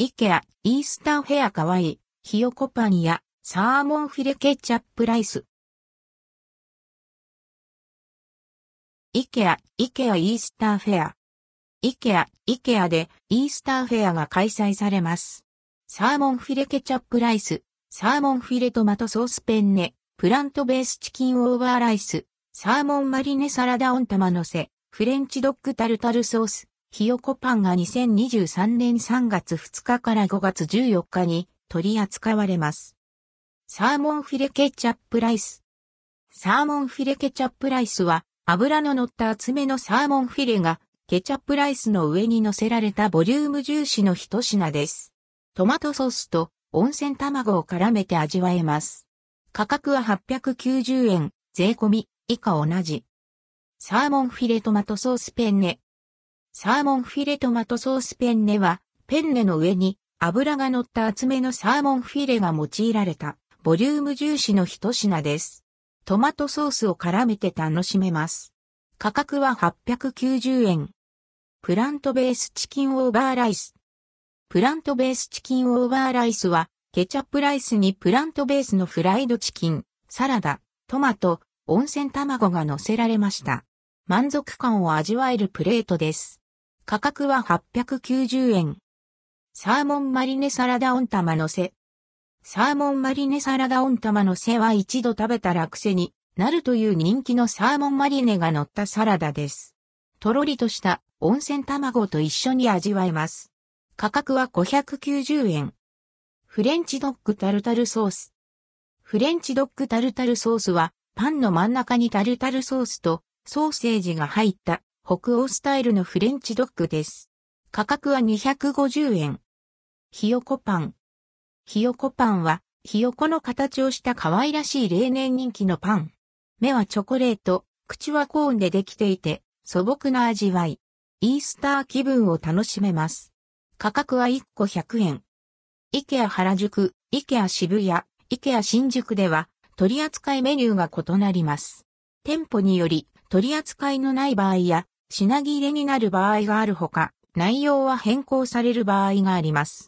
イケア、イースターフェアかわいい、ひよこパンや、サーモンフィレケチャップライス。イケア、イケアイースターフェア。イケア、イケアでイースターフェアが開催されます。サーモンフィレケチャップライス、サーモンフィレトマトソースペンネ、プラントベースチキンオーバーライス、サーモンマリネサラダオン玉のせ、フレンチドッグタルタルソース、ひよこパンが2023年3月2日から5月14日に取り扱われます。サーモンフィレケチャップライス。サーモンフィレケチャップライスは油の乗った厚めのサーモンフィレがケチャップライスの上に乗せられたボリューム重視の一品です。トマトソースと温泉卵を絡めて味わえます。価格は890円、税込み、以下同じ。サーモンフィレトマトソースペンネ。サーモンフィレトマトソースペンネは、ペンネの上に脂が乗った厚めのサーモンフィレが用いられた、ボリューム重視の一品です。トマトソースを絡めて楽しめます。価格は890円。プラントベースチキンオーバーライス。プラントベースチキンオーバーライスは、ケチャップライスにプラントベースのフライドチキン、サラダ、トマト、温泉卵が乗せられました。満足感を味わえるプレートです。価格は890円。サーモンマリネサラダオン玉のせ。サーモンマリネサラダオン玉のせは一度食べたら癖になるという人気のサーモンマリネが乗ったサラダです。とろりとした温泉卵と一緒に味わえます。価格は590円。フレンチドッグタルタルソース。フレンチドッグタルタルソースはパンの真ん中にタルタルソースとソーセージが入った北欧スタイルのフレンチドッグです。価格は250円。ひよこパン。ひよこパンは、ひよこの形をした可愛らしい例年人気のパン。目はチョコレート、口はコーンでできていて、素朴な味わい。イースター気分を楽しめます。価格は1個100円。イケア原宿、イケア渋谷、イケア新宿では取扱いメニューが異なります。店舗により取り扱いのない場合や、品切れになる場合があるほか、内容は変更される場合があります。